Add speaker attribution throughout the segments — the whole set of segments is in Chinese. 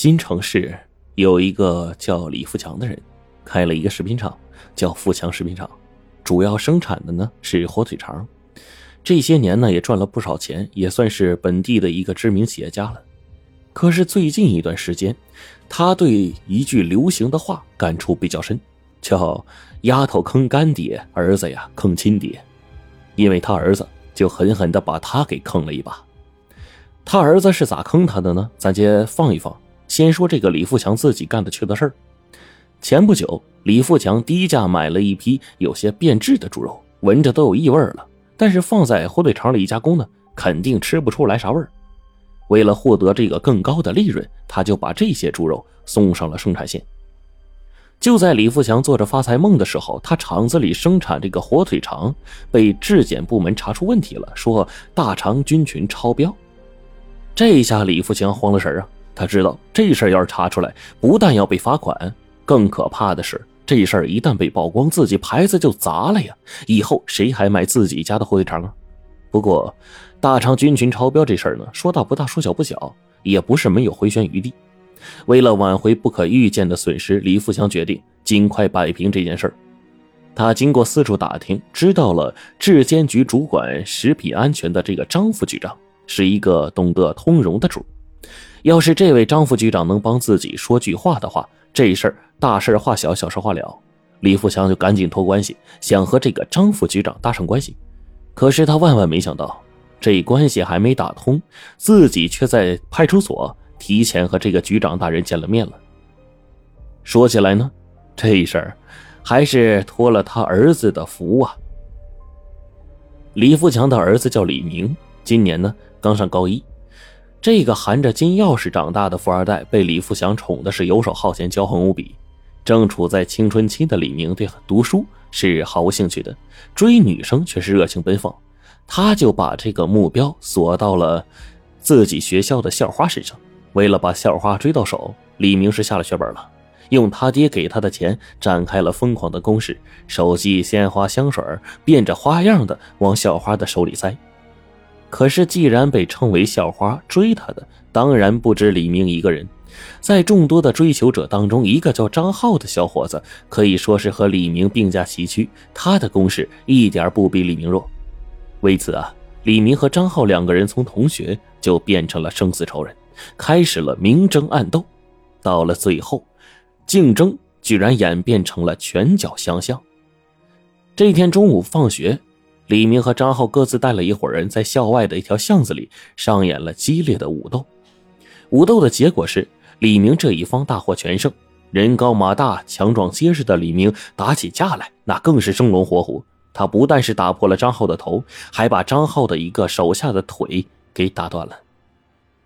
Speaker 1: 新城市有一个叫李富强的人，开了一个食品厂，叫富强食品厂，主要生产的呢是火腿肠。这些年呢也赚了不少钱，也算是本地的一个知名企业家了。可是最近一段时间，他对一句流行的话感触比较深，叫“丫头坑干爹，儿子呀坑亲爹”，因为他儿子就狠狠的把他给坑了一把。他儿子是咋坑他的呢？咱先放一放。先说这个李富强自己干的缺德事儿。前不久，李富强低价买了一批有些变质的猪肉，闻着都有异味了。但是放在火腿肠里加工呢，肯定吃不出来啥味儿。为了获得这个更高的利润，他就把这些猪肉送上了生产线。就在李富强做着发财梦的时候，他厂子里生产这个火腿肠被质检部门查出问题了，说大肠菌群超标。这下李富强慌了神啊！他知道这事儿要是查出来，不但要被罚款，更可怕的是，这事儿一旦被曝光，自己牌子就砸了呀！以后谁还买自己家的火腿肠啊？不过，大肠菌群超标这事儿呢，说大不大，说小不小，也不是没有回旋余地。为了挽回不可预见的损失，李富强决定尽快摆平这件事儿。他经过四处打听，知道了质监局主管食品安全的这个张副局长。是一个懂得通融的主，要是这位张副局长能帮自己说句话的话，这事儿大事化小，小事化了。李富强就赶紧托关系，想和这个张副局长搭上关系。可是他万万没想到，这关系还没打通，自己却在派出所提前和这个局长大人见了面了。说起来呢，这事儿还是托了他儿子的福啊。李富强的儿子叫李明，今年呢。刚上高一，这个含着金钥匙长大的富二代被李富祥宠的是游手好闲、骄横无比。正处在青春期的李明对读书是毫无兴趣的，追女生却是热情奔放。他就把这个目标锁到了自己学校的校花身上。为了把校花追到手，李明是下了血本了，用他爹给他的钱展开了疯狂的攻势，手机、鲜花、香水变着花样的往校花的手里塞。可是，既然被称为校花，追她的当然不止李明一个人。在众多的追求者当中，一个叫张浩的小伙子可以说是和李明并驾齐驱，他的攻势一点不比李明弱。为此啊，李明和张浩两个人从同学就变成了生死仇人，开始了明争暗斗。到了最后，竞争居然演变成了拳脚相向。这天中午放学。李明和张浩各自带了一伙人，在校外的一条巷子里上演了激烈的武斗。武斗的结果是，李明这一方大获全胜。人高马大、强壮结实的李明打起架来，那更是生龙活虎。他不但是打破了张浩的头，还把张浩的一个手下的腿给打断了。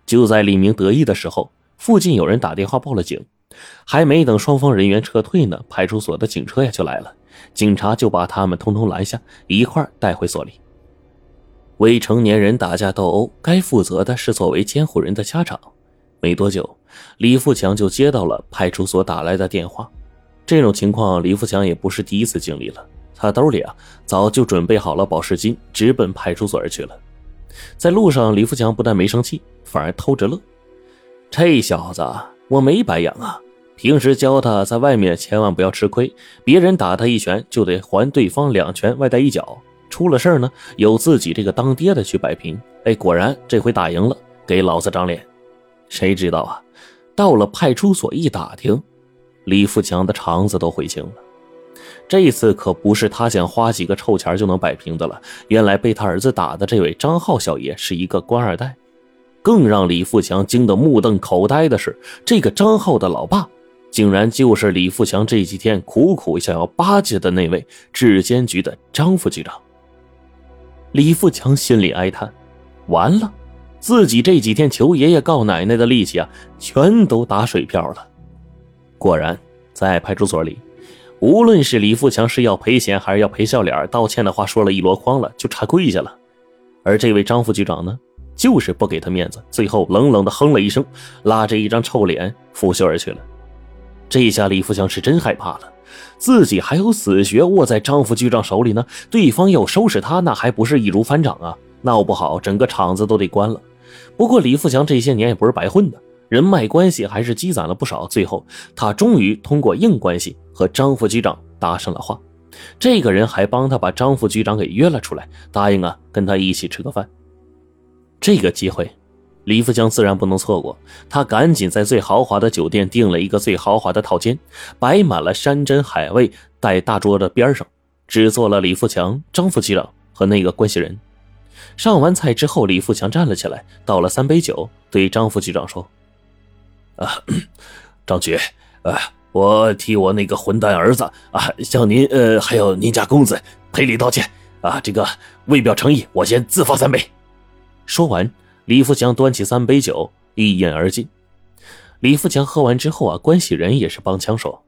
Speaker 1: 就在李明得意的时候，附近有人打电话报了警。还没等双方人员撤退呢，派出所的警车呀就来了。警察就把他们通通拦下，一块带回所里。未成年人打架斗殴，该负责的是作为监护人的家长。没多久，李富强就接到了派出所打来的电话。这种情况，李富强也不是第一次经历了。他兜里啊早就准备好了保释金，直奔派出所而去了。在路上，李富强不但没生气，反而偷着乐。这小子，我没白养啊！平时教他在外面千万不要吃亏，别人打他一拳就得还对方两拳，外带一脚。出了事呢，有自己这个当爹的去摆平。哎，果然这回打赢了，给老子长脸。谁知道啊，到了派出所一打听，李富强的肠子都悔青了。这次可不是他想花几个臭钱就能摆平的了。原来被他儿子打的这位张浩小爷是一个官二代。更让李富强惊得目瞪口呆的是，这个张浩的老爸。竟然就是李富强这几天苦苦想要巴结的那位质监局的张副局长。李富强心里哀叹：完了，自己这几天求爷爷告奶奶的力气啊，全都打水漂了。果然，在派出所里，无论是李富强是要赔钱还是要赔笑脸，道歉的话说了一箩筐了，就差跪下了。而这位张副局长呢，就是不给他面子，最后冷冷的哼了一声，拉着一张臭脸拂袖而去了。这下李富强是真害怕了，自己还有死穴握在张副局长手里呢，对方要收拾他，那还不是易如反掌啊？闹不好整个厂子都得关了。不过李富强这些年也不是白混的，人脉关系还是积攒了不少。最后，他终于通过硬关系和张副局长搭上了话。这个人还帮他把张副局长给约了出来，答应啊跟他一起吃个饭。这个机会，李富强自然不能错过。他赶紧在最豪华的酒店订了一个最豪华的套间，摆满了山珍海味，在大桌的边上，只坐了李富强、张副局长和那个关系人。上完菜之后，李富强站了起来，倒了三杯酒，对张副局长说：“啊，张局，啊，我替我那个混蛋儿子啊，向您呃，还有您家公子赔礼道歉啊！这个为表诚意，我先自罚三杯。”说完，李富强端起三杯酒，一饮而尽。李富强喝完之后啊，关系人也是帮腔说：“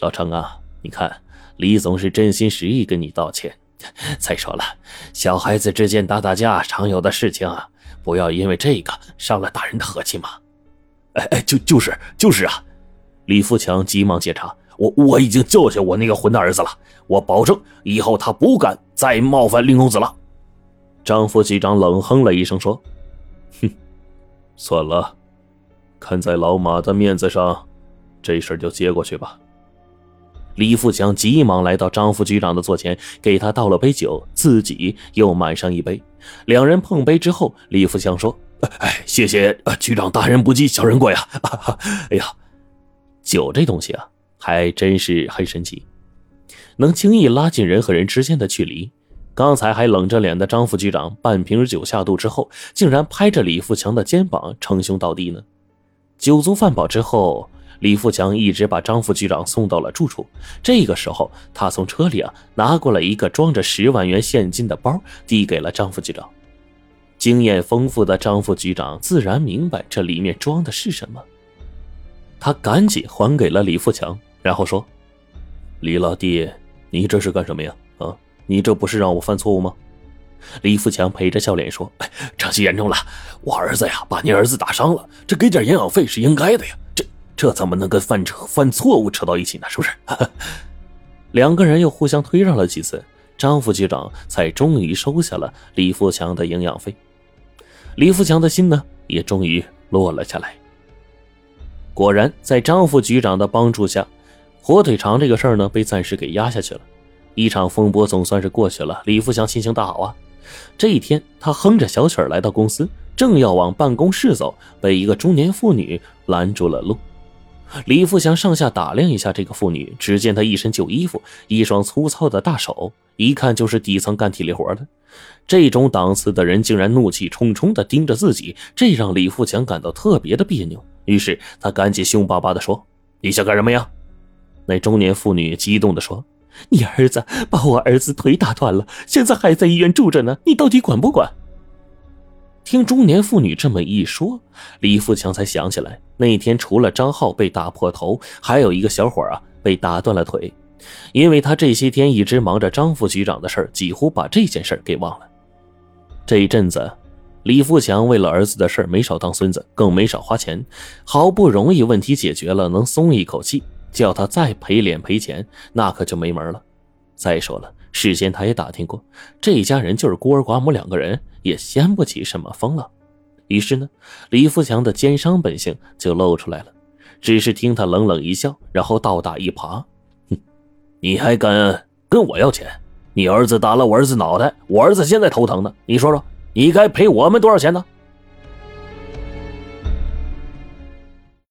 Speaker 1: 老程啊，你看，李总是真心实意跟你道歉。”再说了，小孩子之间打打架常有的事情啊，不要因为这个伤了大人的和气嘛。哎哎，就就是就是啊！李富强急忙接茬：“我我已经教训我那个混蛋儿子了，我保证以后他不敢再冒犯令公子了。”张副局长冷哼了一声说：“哼，算了，看在老马的面子上，这事就接过去吧。”李富强急忙来到张副局长的座前，给他倒了杯酒，自己又满上一杯。两人碰杯之后，李富强说：“哎，谢谢局长大人不计小人过呀！哎呀，酒这东西啊，还真是很神奇，能轻易拉近人和人之间的距离。刚才还冷着脸的张副局长，半瓶酒下肚之后，竟然拍着李富强的肩膀称兄道弟呢。酒足饭饱之后。”李富强一直把张副局长送到了住处。这个时候，他从车里啊拿过了一个装着十万元现金的包，递给了张副局长。经验丰富的张副局长自然明白这里面装的是什么，他赶紧还给了李富强，然后说：“李老弟，你这是干什么呀？你这不是让我犯错误吗？”李富强陪着笑脸说：“哎这就严重了，我儿子呀把您儿子打伤了，这给点营养费是应该的呀。”这这怎么能跟犯扯犯错误扯到一起呢？是不是？两个人又互相推让了几次，张副局长才终于收下了李富强的营养费。李富强的心呢，也终于落了下来。果然，在张副局长的帮助下，火腿肠这个事儿呢，被暂时给压下去了。一场风波总算是过去了，李富强心情大好啊。这一天，他哼着小曲来到公司，正要往办公室走，被一个中年妇女拦住了路。李富祥上下打量一下这个妇女，只见她一身旧衣服，一双粗糙的大手，一看就是底层干体力活的。这种档次的人竟然怒气冲冲地盯着自己，这让李富强感到特别的别扭。于是他赶紧凶巴巴地说：“你想干什么呀？”那中年妇女激动地说：“你儿子把我儿子腿打断了，现在还在医院住着呢，你到底管不管？”听中年妇女这么一说，李富强才想起来，那天除了张浩被打破头，还有一个小伙啊被打断了腿。因为他这些天一直忙着张副局长的事几乎把这件事给忘了。这一阵子，李富强为了儿子的事没少当孙子，更没少花钱。好不容易问题解决了，能松一口气，叫他再赔脸赔钱，那可就没门了。再说了。事先他也打听过，这一家人就是孤儿寡母两个人，也掀不起什么风浪。于是呢，李富强的奸商本性就露出来了。只是听他冷冷一笑，然后倒打一耙：“哼，你还敢跟我要钱？你儿子打了我儿子脑袋，我儿子现在头疼呢。你说说，你该赔我们多少钱呢？”